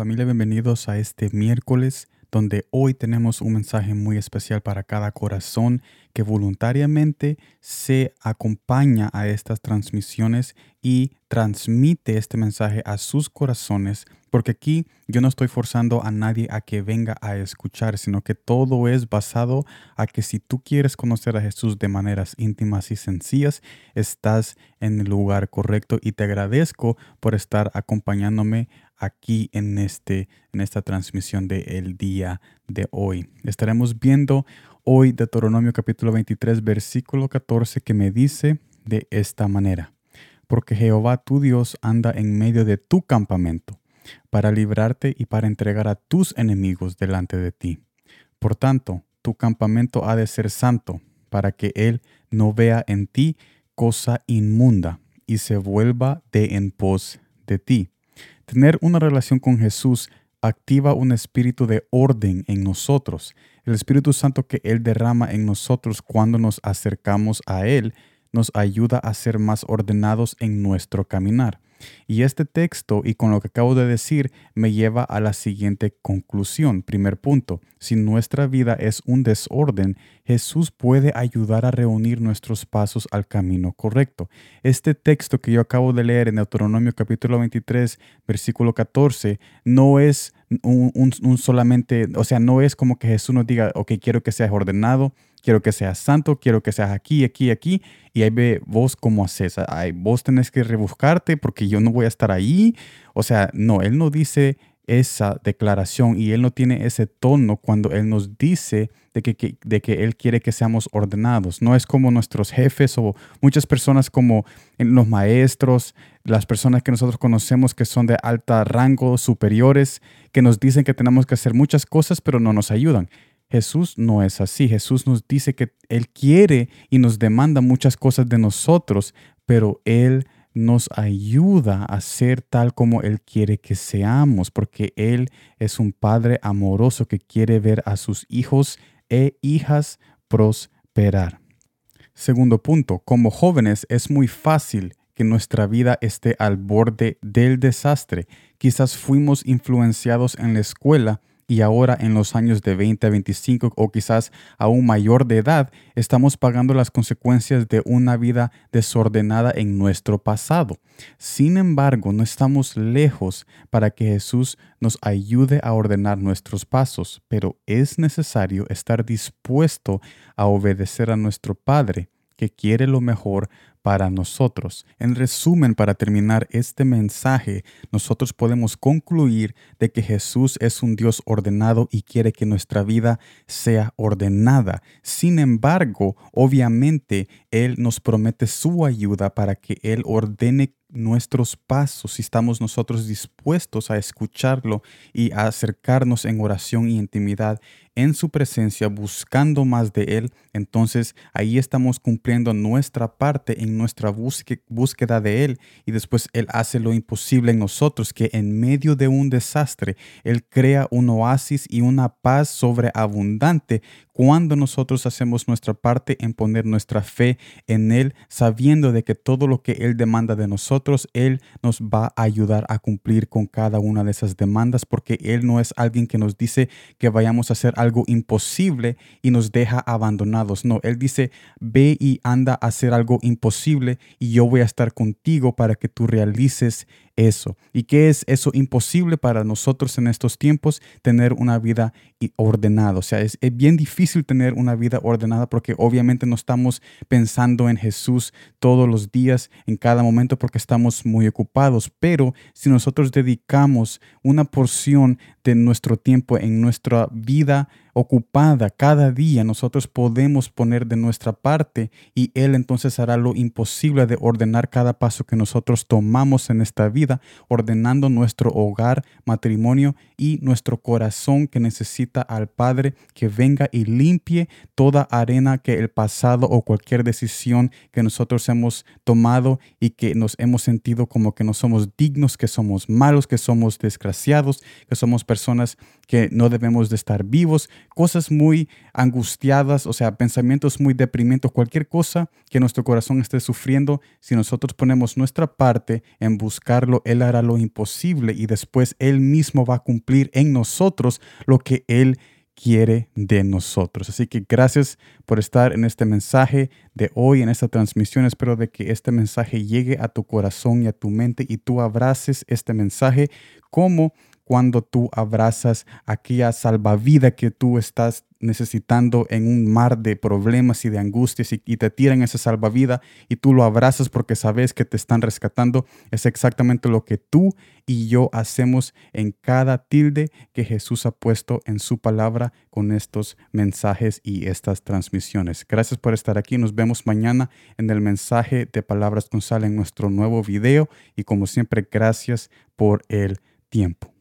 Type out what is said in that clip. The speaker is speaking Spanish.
Familia, bienvenidos a este miércoles donde hoy tenemos un mensaje muy especial para cada corazón que voluntariamente se acompaña a estas transmisiones y transmite este mensaje a sus corazones, porque aquí yo no estoy forzando a nadie a que venga a escuchar, sino que todo es basado a que si tú quieres conocer a Jesús de maneras íntimas y sencillas, estás en el lugar correcto. Y te agradezco por estar acompañándome aquí en, este, en esta transmisión del el día de hoy. Estaremos viendo hoy Deuteronomio capítulo 23, versículo 14, que me dice de esta manera, porque Jehová tu Dios anda en medio de tu campamento para librarte y para entregar a tus enemigos delante de ti. Por tanto, tu campamento ha de ser santo, para que Él no vea en ti cosa inmunda y se vuelva de en pos de ti. Tener una relación con Jesús activa un espíritu de orden en nosotros. El Espíritu Santo que Él derrama en nosotros cuando nos acercamos a Él nos ayuda a ser más ordenados en nuestro caminar. Y este texto y con lo que acabo de decir me lleva a la siguiente conclusión. Primer punto, si nuestra vida es un desorden, Jesús puede ayudar a reunir nuestros pasos al camino correcto. Este texto que yo acabo de leer en Deuteronomio capítulo 23, versículo 14, no es un, solamente, o sea, no es como que Jesús nos diga, ok, quiero que seas ordenado, quiero que seas santo, quiero que seas aquí, aquí, aquí, y ahí ve vos cómo haces, ahí vos tenés que rebuscarte porque yo no voy a estar ahí, o sea, no, Él no dice esa declaración y Él no tiene ese tono cuando Él nos dice de que, de que Él quiere que seamos ordenados. No es como nuestros jefes o muchas personas como los maestros, las personas que nosotros conocemos que son de alta rango, superiores, que nos dicen que tenemos que hacer muchas cosas pero no nos ayudan. Jesús no es así. Jesús nos dice que Él quiere y nos demanda muchas cosas de nosotros, pero Él nos ayuda a ser tal como Él quiere que seamos, porque Él es un Padre amoroso que quiere ver a sus hijos e hijas prosperar. Segundo punto, como jóvenes es muy fácil que nuestra vida esté al borde del desastre. Quizás fuimos influenciados en la escuela y ahora en los años de 20 a 25 o quizás aún mayor de edad, estamos pagando las consecuencias de una vida desordenada en nuestro pasado. Sin embargo, no estamos lejos para que Jesús nos ayude a ordenar nuestros pasos, pero es necesario estar dispuesto a obedecer a nuestro Padre que quiere lo mejor para nosotros. En resumen, para terminar este mensaje, nosotros podemos concluir de que Jesús es un Dios ordenado y quiere que nuestra vida sea ordenada. Sin embargo, obviamente, Él nos promete su ayuda para que Él ordene nuestros pasos, si estamos nosotros dispuestos a escucharlo y a acercarnos en oración y intimidad en su presencia, buscando más de Él, entonces ahí estamos cumpliendo nuestra parte en nuestra búsqueda de Él. Y después Él hace lo imposible en nosotros, que en medio de un desastre, Él crea un oasis y una paz sobreabundante cuando nosotros hacemos nuestra parte en poner nuestra fe en Él, sabiendo de que todo lo que Él demanda de nosotros, Él nos va a ayudar a cumplir con cada una de esas demandas, porque Él no es alguien que nos dice que vayamos a hacer algo imposible y nos deja abandonados. No, Él dice, ve y anda a hacer algo imposible y yo voy a estar contigo para que tú realices eso. ¿Y qué es eso imposible para nosotros en estos tiempos? Tener una vida ordenada. O sea, es, bien difícil tener una vida ordenada porque obviamente no estamos pensando en Jesús todos los días, en cada momento, porque estamos muy ocupados. Pero si nosotros dedicamos una porción de nuestro tiempo en nuestra vida ocupada. Cada día, nosotros podemos poner de nuestra parte y Él entonces hará lo imposible de ordenar cada paso que nosotros tomamos en esta vida, ordenando nuestro hogar, matrimonio y nuestro corazón que necesita al Padre que venga y limpie toda arena que el pasado o cualquier decisión que nosotros hemos tomado y que nos hemos sentido como que no somos dignos, que somos malos, que somos desgraciados, que somos personas que no debemos de estar vivos, cosas muy angustiadas, o sea, pensamientos muy deprimidos, cualquier cosa que nuestro corazón esté sufriendo, si nosotros ponemos nuestra parte en buscarlo, Él hará lo imposible y después Él mismo va a cumplir en nosotros lo que Él quiere de nosotros. Así que gracias por estar en este mensaje de hoy, en esta transmisión. Espero de que este mensaje llegue a tu corazón y a tu mente y tú abraces este mensaje como cuando tú abrazas aquella salvavidas que tú estás necesitando en un mar de problemas y de angustias y, te tiran esa salvavidas y tú lo abrazas porque sabes que te están rescatando. Es exactamente lo que tú y yo hacemos en cada tilde que Jesús ha puesto en su palabra con estos mensajes y estas transmisiones. Gracias por estar aquí. Nos vemos mañana en el mensaje de Palabras con Sal en nuestro nuevo video y como siempre, gracias por el tiempo.